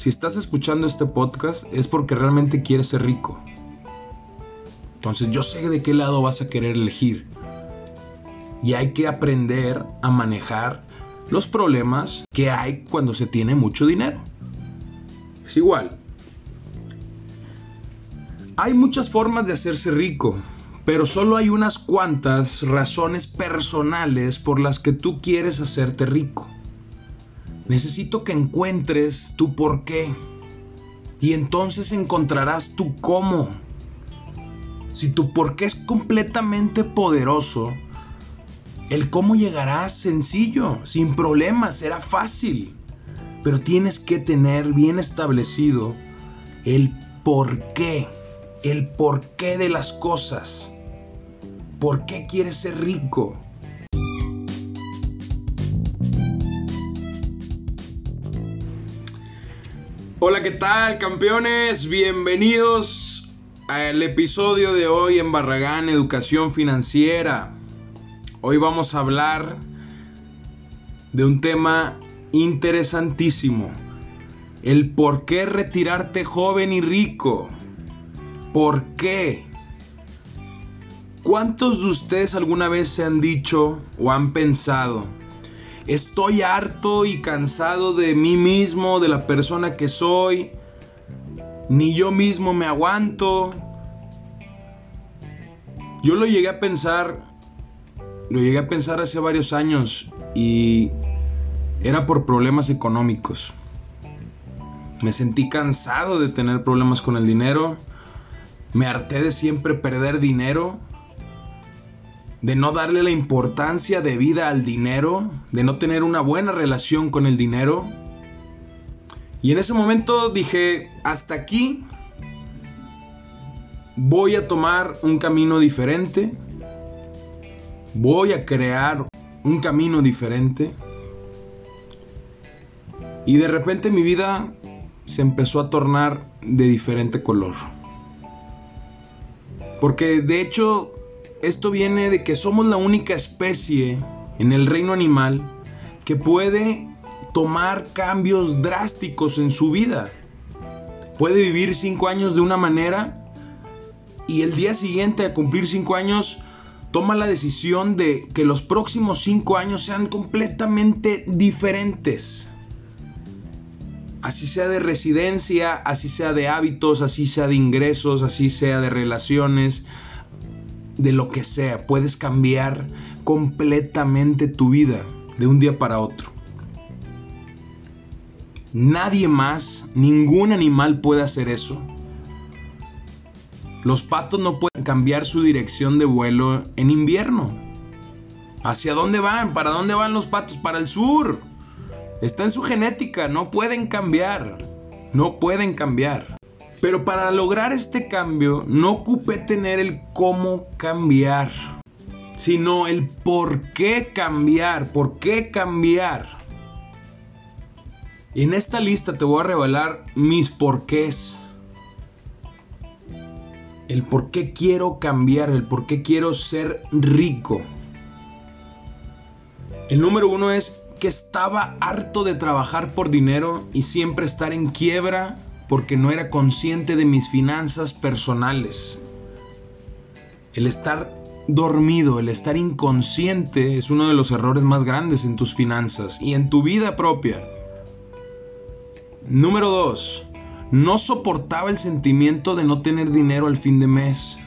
si estás escuchando este podcast es porque realmente quieres ser rico. Entonces yo sé de qué lado vas a querer elegir. Y hay que aprender a manejar los problemas que hay cuando se tiene mucho dinero. Es igual. Hay muchas formas de hacerse rico, pero solo hay unas cuantas razones personales por las que tú quieres hacerte rico. Necesito que encuentres tu por qué y entonces encontrarás tu cómo. Si tu por qué es completamente poderoso, el cómo llegará sencillo, sin problemas, será fácil. Pero tienes que tener bien establecido el por qué, el porqué de las cosas. ¿Por qué quieres ser rico? Hola, ¿qué tal, campeones? Bienvenidos al episodio de hoy en Barragán Educación Financiera. Hoy vamos a hablar de un tema interesantísimo. El por qué retirarte joven y rico. ¿Por qué? ¿Cuántos de ustedes alguna vez se han dicho o han pensado, estoy harto y cansado de mí mismo, de la persona que soy, ni yo mismo me aguanto? Yo lo llegué a pensar lo llegué a pensar hace varios años y era por problemas económicos. Me sentí cansado de tener problemas con el dinero. Me harté de siempre perder dinero. De no darle la importancia de vida al dinero. De no tener una buena relación con el dinero. Y en ese momento dije, hasta aquí voy a tomar un camino diferente voy a crear un camino diferente. Y de repente mi vida se empezó a tornar de diferente color. Porque de hecho esto viene de que somos la única especie en el reino animal que puede tomar cambios drásticos en su vida. Puede vivir cinco años de una manera y el día siguiente a cumplir cinco años toma la decisión de que los próximos cinco años sean completamente diferentes. Así sea de residencia, así sea de hábitos, así sea de ingresos, así sea de relaciones, de lo que sea. Puedes cambiar completamente tu vida de un día para otro. Nadie más, ningún animal puede hacer eso. Los patos no pueden cambiar su dirección de vuelo en invierno. ¿Hacia dónde van? ¿Para dónde van los patos? Para el sur. Está en su genética, no pueden cambiar. No pueden cambiar. Pero para lograr este cambio no ocupé tener el cómo cambiar, sino el por qué cambiar, por qué cambiar. en esta lista te voy a revelar mis porqués el por qué quiero cambiar, el por qué quiero ser rico. El número uno es que estaba harto de trabajar por dinero y siempre estar en quiebra porque no era consciente de mis finanzas personales. El estar dormido, el estar inconsciente es uno de los errores más grandes en tus finanzas y en tu vida propia. Número 2. No soportaba el sentimiento de no tener dinero al fin de mes,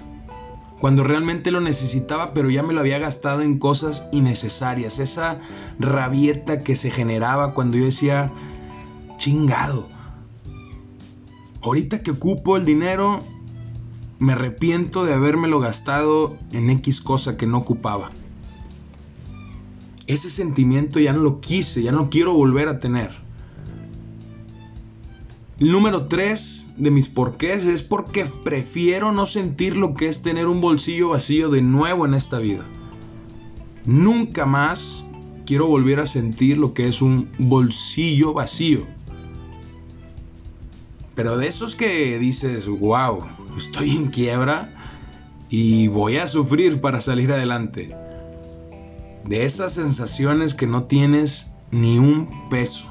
cuando realmente lo necesitaba, pero ya me lo había gastado en cosas innecesarias. Esa rabieta que se generaba cuando yo decía, chingado, ahorita que ocupo el dinero, me arrepiento de habérmelo gastado en X cosa que no ocupaba. Ese sentimiento ya no lo quise, ya no quiero volver a tener. El número 3 de mis porqués es porque prefiero no sentir lo que es tener un bolsillo vacío de nuevo en esta vida. Nunca más quiero volver a sentir lo que es un bolsillo vacío. Pero de esos que dices, wow, estoy en quiebra y voy a sufrir para salir adelante. De esas sensaciones que no tienes ni un peso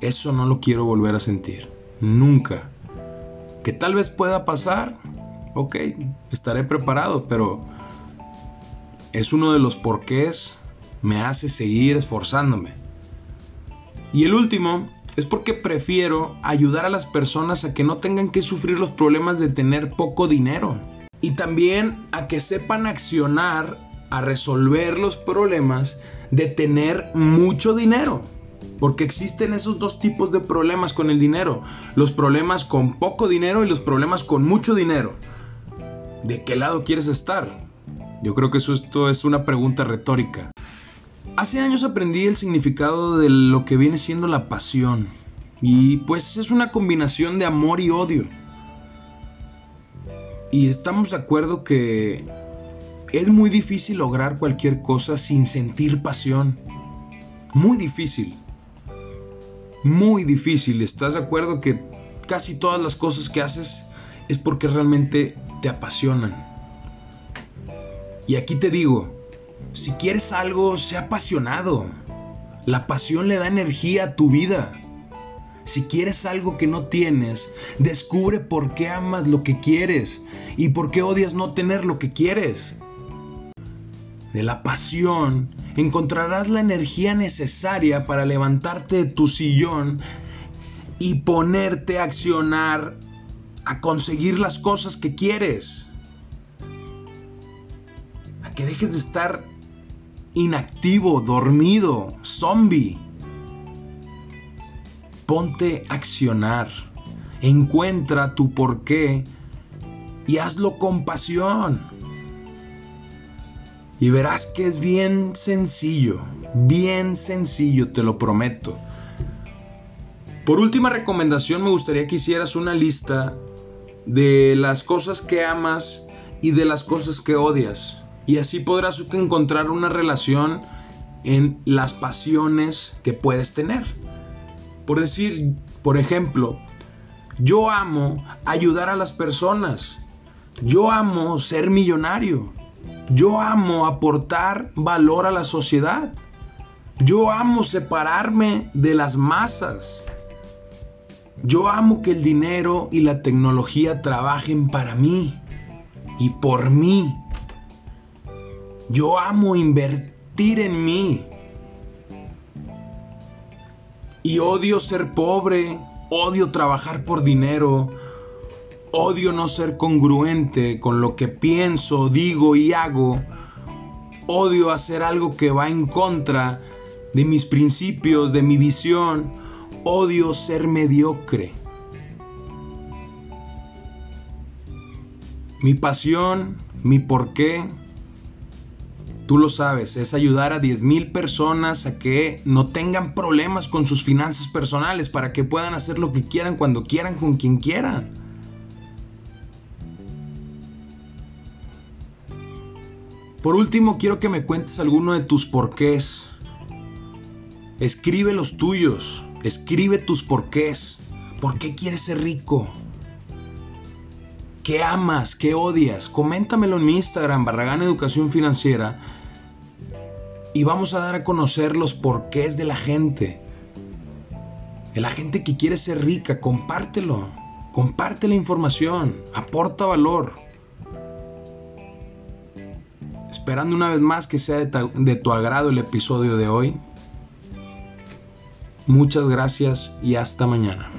Eso no lo quiero volver a sentir. Nunca. Que tal vez pueda pasar. Ok, estaré preparado, pero es uno de los porqués me hace seguir esforzándome. Y el último es porque prefiero ayudar a las personas a que no tengan que sufrir los problemas de tener poco dinero. Y también a que sepan accionar a resolver los problemas de tener mucho dinero. Porque existen esos dos tipos de problemas con el dinero. Los problemas con poco dinero y los problemas con mucho dinero. ¿De qué lado quieres estar? Yo creo que eso esto es una pregunta retórica. Hace años aprendí el significado de lo que viene siendo la pasión. Y pues es una combinación de amor y odio. Y estamos de acuerdo que es muy difícil lograr cualquier cosa sin sentir pasión. Muy difícil. Muy difícil. ¿Estás de acuerdo que casi todas las cosas que haces es porque realmente te apasionan? Y aquí te digo, si quieres algo, sea apasionado. La pasión le da energía a tu vida. Si quieres algo que no tienes, descubre por qué amas lo que quieres y por qué odias no tener lo que quieres. De la pasión encontrarás la energía necesaria para levantarte de tu sillón y ponerte a accionar, a conseguir las cosas que quieres. Que dejes de estar inactivo, dormido, zombie. Ponte a accionar. Encuentra tu porqué y hazlo con pasión. Y verás que es bien sencillo, bien sencillo, te lo prometo. Por última recomendación me gustaría que hicieras una lista de las cosas que amas y de las cosas que odias. Y así podrás encontrar una relación en las pasiones que puedes tener. Por decir, por ejemplo, yo amo ayudar a las personas. Yo amo ser millonario. Yo amo aportar valor a la sociedad. Yo amo separarme de las masas. Yo amo que el dinero y la tecnología trabajen para mí y por mí yo amo invertir en mí. Y odio ser pobre, odio trabajar por dinero, odio no ser congruente con lo que pienso, digo y hago. Odio hacer algo que va en contra de mis principios, de mi visión. Odio ser mediocre. Mi pasión, mi porqué, Tú lo sabes, es ayudar a 10.000 personas a que no tengan problemas con sus finanzas personales, para que puedan hacer lo que quieran, cuando quieran, con quien quieran. Por último, quiero que me cuentes alguno de tus porqués. Escribe los tuyos, escribe tus porqués. ¿Por qué quieres ser rico? ¿Qué amas? ¿Qué odias? Coméntamelo en mi Instagram, Barragán Educación Financiera y vamos a dar a conocer los porqués de la gente. De la gente que quiere ser rica, compártelo. Comparte la información, aporta valor. Esperando una vez más que sea de, tu agrado el episodio de hoy. Muchas gracias y hasta mañana.